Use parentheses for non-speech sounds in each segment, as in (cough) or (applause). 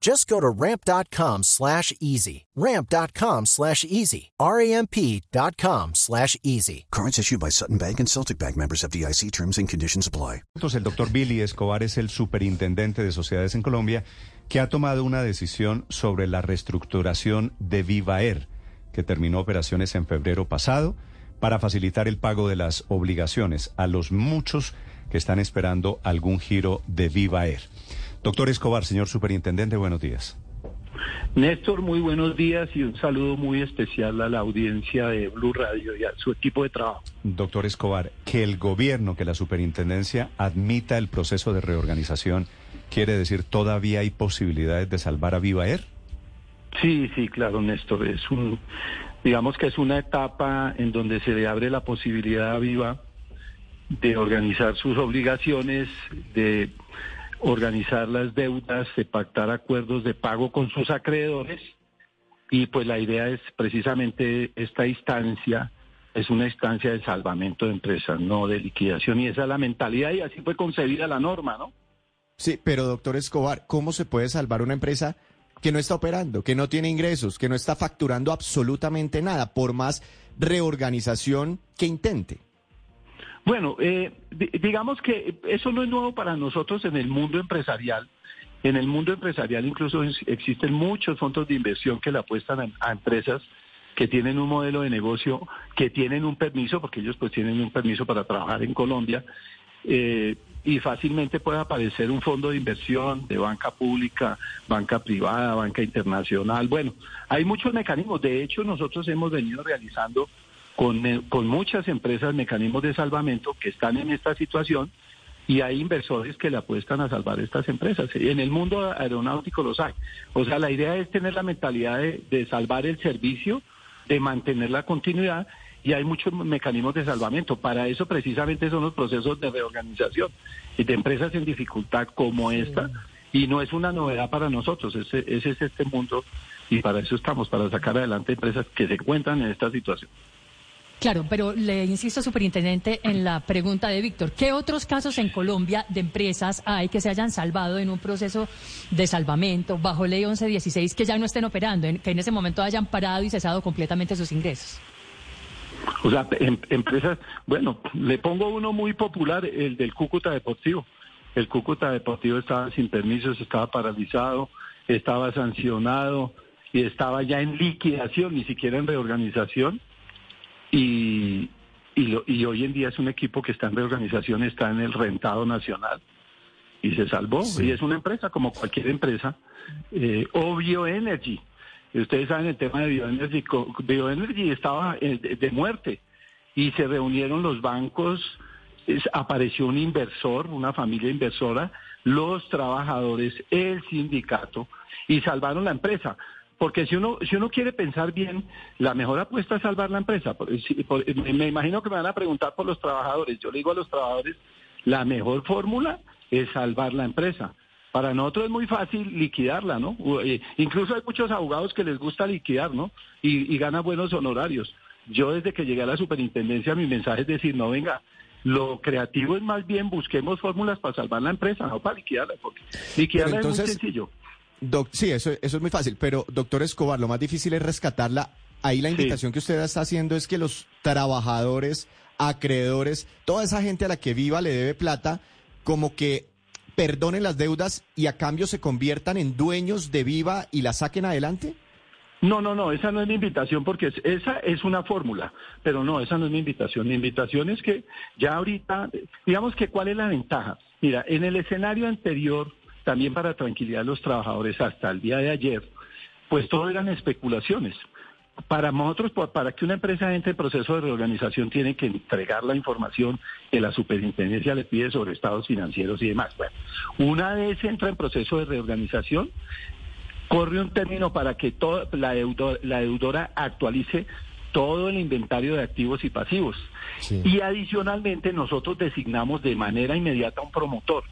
Just go to ramp.com slash easy. Ramp.com slash easy. R-A-M-P.com slash easy. Cards issued by Sutton Bank and Celtic Bank members of DIC terms and conditions apply. El doctor Billy Escobar es el superintendente de sociedades en Colombia que ha tomado una decisión sobre la reestructuración de Viva Air, que terminó operaciones en febrero pasado para facilitar el pago de las obligaciones a los muchos que están esperando algún giro de Viva Air. Doctor Escobar, señor superintendente, buenos días. Néstor, muy buenos días y un saludo muy especial a la audiencia de Blue Radio y a su equipo de trabajo. Doctor Escobar, que el gobierno, que la superintendencia admita el proceso de reorganización, ¿quiere decir todavía hay posibilidades de salvar a Viva Air? Sí, sí, claro, Néstor. Es un, digamos que es una etapa en donde se le abre la posibilidad a Viva de organizar sus obligaciones, de organizar las deudas, de pactar acuerdos de pago con sus acreedores y pues la idea es precisamente esta instancia es una instancia de salvamento de empresas, no de liquidación y esa es la mentalidad y así fue concebida la norma, ¿no? Sí, pero doctor Escobar, ¿cómo se puede salvar una empresa que no está operando, que no tiene ingresos, que no está facturando absolutamente nada, por más reorganización que intente? Bueno, eh, digamos que eso no es nuevo para nosotros en el mundo empresarial. En el mundo empresarial incluso existen muchos fondos de inversión que le apuestan a, empresas que tienen un modelo de negocio, que tienen un permiso, porque ellos pues tienen un permiso para trabajar en Colombia, eh, y fácilmente puede aparecer un fondo de inversión de banca pública, banca privada, banca internacional. Bueno, hay muchos mecanismos. De hecho, nosotros hemos venido realizando con, con muchas empresas, mecanismos de salvamento que están en esta situación y hay inversores que le apuestan a salvar estas empresas. En el mundo aeronáutico los hay. O sea, la idea es tener la mentalidad de, salvar el servicio, de mantener la continuidad y hay muchos mecanismos de salvamento. Para eso precisamente son los procesos de reorganización de empresas en dificultad como esta. Y no es una novedad para nosotros, ese, ese es este mundo y para eso estamos, para sacar adelante empresas que se encuentran en esta situación. Claro, pero le insisto, superintendente, en la pregunta de Víctor, ¿qué otros casos en Colombia de empresas hay que se hayan salvado en un proceso de salvamento bajo ley 1116 que ya no estén operando, que en ese momento hayan parado y cesado completamente sus ingresos? O sea, em, empresas, bueno, le pongo uno muy popular, el del Cúcuta Deportivo. El Cúcuta Deportivo estaba sin permisos, estaba paralizado, estaba sancionado y estaba ya en liquidación, ni siquiera en reorganización y, y, hoy en día es un equipo que está en reorganización, está en el rentado nacional y se salvó. Y es una empresa como cualquier empresa. Eh, o Bioenergy. Ustedes saben el tema de Bioenergy. Bioenergy estaba eh, de, muerte y se reunieron los bancos, apareció un inversor, una familia inversora, los trabajadores, el sindicato y salvaron la empresa. Porque si uno, si uno quiere pensar bien, la mejor apuesta es salvar la empresa. me imagino que me van a preguntar por los trabajadores. Yo le digo a los trabajadores, la mejor fórmula es salvar la empresa. Para nosotros es muy fácil liquidarla, ¿no? Eh, incluso hay muchos abogados que les gusta liquidar, ¿no? Y, y ganan buenos honorarios. Yo desde que llegué a la superintendencia mi mensaje es decir, no venga, lo creativo es más bien busquemos fórmulas para salvar la empresa, no para liquidarla, porque liquidarla es muy sencillo sí, eso, eso es muy fácil, pero doctor Escobar, lo más difícil es rescatarla. Ahí la invitación que usted está haciendo es que los trabajadores, acreedores, toda esa gente a la que Viva le debe plata, como que perdonen las deudas y a cambio se conviertan en dueños de Viva y la saquen adelante. No, no, no, esa no es mi invitación porque esa es una fórmula, pero no, esa no es mi invitación. Mi invitación es que ya ahorita, digamos que cuál es la ventaja. Mira, en el escenario anterior, también para tranquilidad de los trabajadores hasta el día de ayer, pues todo eran especulaciones. Para nosotros, para que una empresa entre en proceso de reorganización, tiene que entregar la información que la superintendencia le pide sobre estados financieros y demás. Bueno, una vez entra en proceso de reorganización, corre un término para que toda la, deudora actualice todo el inventario de activos y pasivos. Y adicionalmente nosotros designamos de manera inmediata un promotor.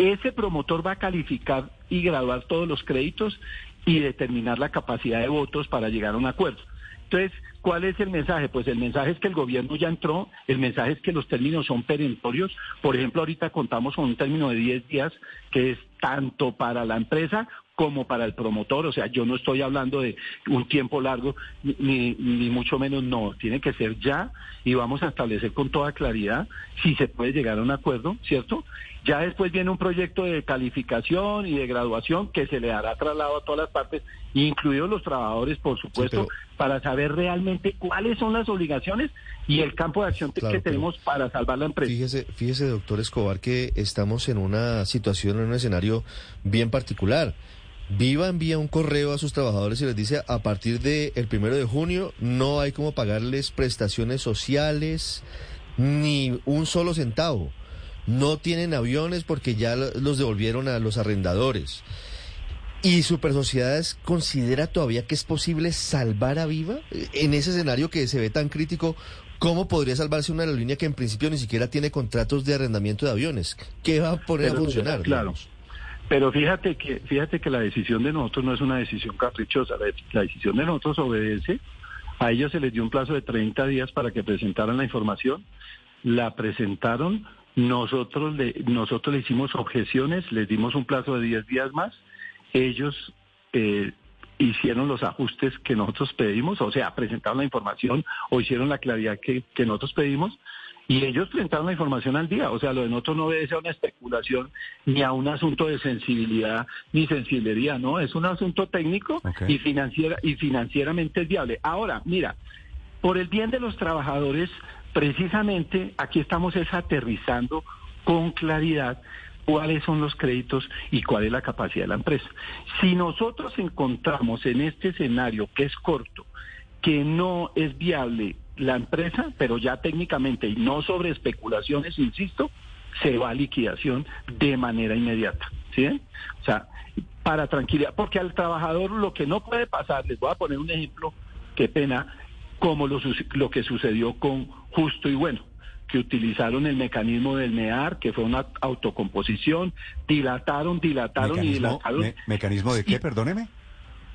Ese promotor va a calificar y graduar todos los créditos y determinar la capacidad de votos para llegar a un acuerdo. Entonces, ¿cuál es el mensaje? Pues el mensaje es que el gobierno ya entró, el mensaje es que los términos son perentorios. Por ejemplo, ahorita contamos con un término de 10 días que es tanto para la empresa como para el promotor. O sea, yo no estoy hablando de un tiempo largo, ni, ni mucho menos no. Tiene que ser ya y vamos a establecer con toda claridad si se puede llegar a un acuerdo, ¿cierto? Ya después viene un proyecto de calificación y de graduación que se le dará traslado a todas las partes, incluidos los trabajadores, por supuesto, para saber realmente cuáles son las obligaciones y el campo de acción que tenemos para salvar la empresa. Fíjese, fíjese, doctor Escobar, que estamos en una situación, en un escenario bien particular. Viva envía un correo a sus trabajadores y les dice a partir del el primero de junio no hay como pagarles prestaciones sociales ni un solo centavo. No tienen aviones porque ya los devolvieron a los arrendadores. ¿Y Super Sociedades considera todavía que es posible salvar a Viva? En ese escenario que se ve tan crítico, ¿cómo podría salvarse una aerolínea que en principio ni siquiera tiene contratos de arrendamiento de aviones? ¿Qué va a poner a funcionar? Claro. Pero fíjate que, fíjate que la decisión de nosotros no es una decisión caprichosa, la, decisión de nosotros obedece. A ellos se les dio un plazo de 30 días para que presentaran la información, la presentaron, nosotros le, nosotros le hicimos objeciones, les dimos un plazo de 10 días más, ellos eh, hicieron los ajustes que nosotros pedimos, o sea, presentaron la información o hicieron la claridad que, que nosotros pedimos, y ellos presentaron la información al día. O sea, lo de nosotros no obedece a una especulación ni a un asunto de sensibilidad ni sensiblería, no, es un asunto técnico y financiera y financieramente es viable. Ahora, mira, por el bien de los trabajadores, precisamente aquí estamos es aterrizando con claridad cuáles son los créditos y cuál es la capacidad de la empresa. Si nosotros encontramos en este escenario que es corto, que no es viable la empresa, pero ya técnicamente y no sobre especulaciones, insisto, se va a liquidación de manera inmediata. ¿Sí? O sea, para tranquilidad, porque al trabajador lo que no puede pasar, les voy a poner un ejemplo, qué pena, como lo, lo que sucedió con Justo y Bueno, que utilizaron el mecanismo del MEAR, que fue una autocomposición, dilataron, dilataron y dilataron. ¿Mecanismo de qué, perdóneme?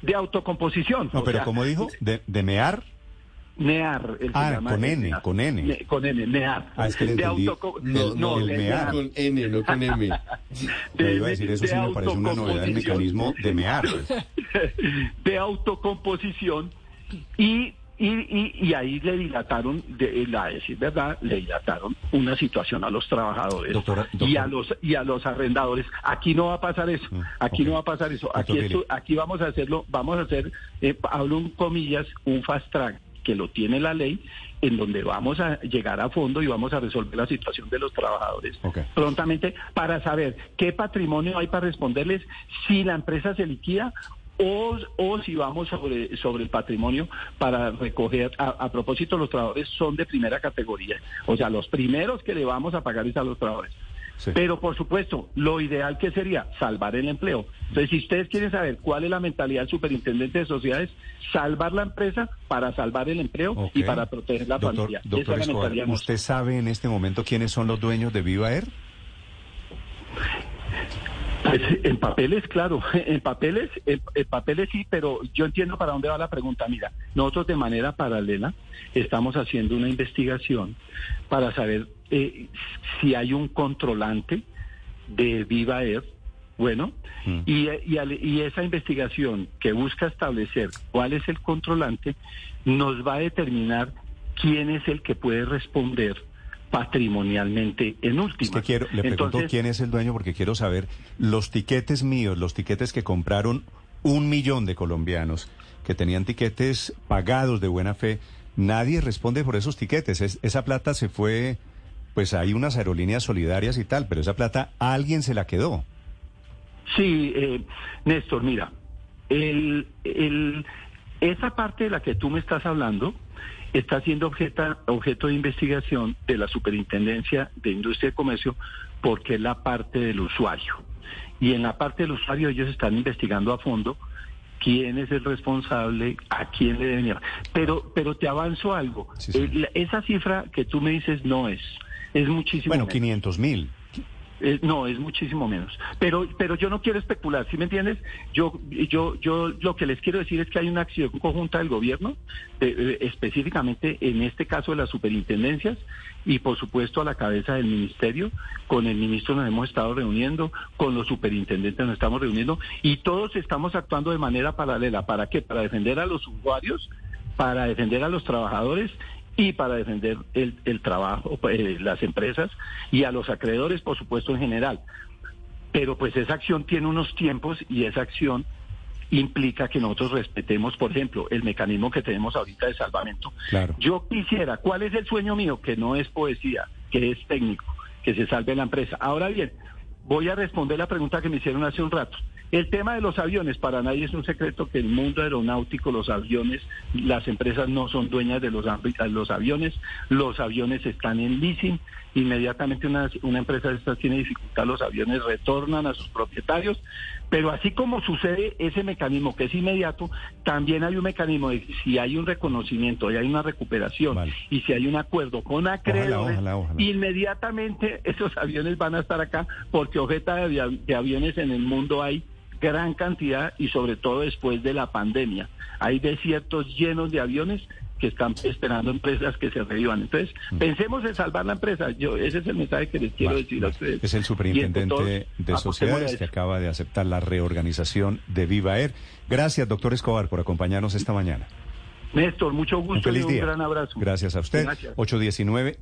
De autocomposición. No, pero ¿cómo dijo? ¿De, de MEAR? NEAR. El ah, con N, con N. con N, NEAR. Ah, es que le entendí. No, no, el MEAR. Con N, no con M. (laughs) de, iba a decir, eso sí me parece una novedad, el mecanismo de MEAR. (laughs) de autocomposición y y, y, y, ahí le dilataron, de, la decir verdad, le dilataron una situación a los trabajadores y a los y a los arrendadores. Aquí no va a pasar eso. Mm, aquí no va a pasar eso. Aquí aquí vamos a hacerlo, vamos a hacer, eh, hablo en comillas, un fast track que lo tiene la ley, en donde vamos a llegar a fondo y vamos a resolver la situación de los trabajadores prontamente para saber qué patrimonio hay para responderles si la empresa se liquida o, o si vamos sobre, sobre el patrimonio para recoger, a, propósito, los trabajadores son de primera categoría, o sea, los primeros que le vamos a pagar es a los trabajadores. Pero por supuesto, lo ideal que sería salvar el empleo. Entonces, si ustedes quieren saber cuál es la mentalidad del superintendente de sociedades, salvar la empresa para salvar el empleo y para proteger la familia. Doctor ¿usted sabe en este momento quiénes son los dueños de Viva Air? Pues, en papeles, claro, (laughs) en papeles, en, papeles sí, pero yo entiendo para dónde va la pregunta. Mira, nosotros de manera paralela estamos haciendo una investigación para saber eh, si hay un controlante de Viva Air, bueno, mm. y, y, esa investigación que busca establecer cuál es el controlante nos va a determinar quién es el que puede responder patrimonialmente en última. Es quiero, le pregunto quién es el dueño porque quiero saber los tiquetes míos, los tiquetes que compraron un millón de colombianos que tenían tiquetes pagados de buena fe. Nadie responde por esos tiquetes. Es- esa plata se fue, pues hay unas aerolíneas solidarias y tal, pero esa plata alguien se la quedó. Sí, eh, Néstor, mira, el, el- esa parte de la que tú me estás hablando está siendo objeta- objeto de investigación de la Superintendencia de Industria y Comercio porque es la parte del usuario. Y en la parte del usuario ellos están investigando a fondo quién es el responsable, a quién le deben llevar. Pero, pero te avanzo algo. Sí, sí. Eh, esa cifra que tú me dices no es, es muchísimo Bueno, menos. 500 mil. Eh, no, es muchísimo menos. Pero, pero yo no quiero especular, ¿sí me entiendes? Yo, yo, yo lo que les quiero decir es que hay una acción conjunta del gobierno, eh, eh, específicamente en este caso de las superintendencias y por supuesto a la cabeza del ministerio. Con el ministro nos hemos estado reuniendo, con los superintendentes nos estamos reuniendo y todos estamos actuando de manera paralela. ¿Para qué? Para defender a los usuarios, para defender a los trabajadores y para defender el, el trabajo, eh, las empresas y a los acreedores, por supuesto, en general. Pero pues esa acción tiene unos tiempos y esa acción implica que nosotros respetemos, por ejemplo, el mecanismo que tenemos ahorita de salvamento. Claro. Yo quisiera, ¿cuál es el sueño mío? Que no es poesía, que es técnico, que se salve la empresa. Ahora bien, voy a responder la pregunta que me hicieron hace un rato. El tema de los aviones, para nadie es un secreto que el mundo aeronáutico, los aviones, las empresas no son dueñas de los, los aviones, los aviones están en leasing, inmediatamente una, una empresa de estas tiene dificultad, los aviones retornan a sus propietarios, pero así como sucede ese mecanismo que es inmediato, también hay un mecanismo de si hay un reconocimiento y hay una recuperación Vale. y si hay un acuerdo con acreedores, inmediatamente (laughs) esos aviones van a estar acá porque avi- de aviones en el mundo hay gran cantidad y sobre todo después de la pandemia. Hay desiertos llenos de aviones que están esperando empresas que se revivan. Entonces, pensemos en salvar la empresa. Yo Ese es el mensaje que les quiero Vale, decir a ustedes. Es el superintendente Y todos, de a sociedades que acaba de aceptar la reorganización de Viva Air. Gracias, doctor Escobar, por acompañarnos esta mañana. Néstor, mucho Un gusto y feliz un día. gran abrazo. Gracias a usted. Gracias. 819.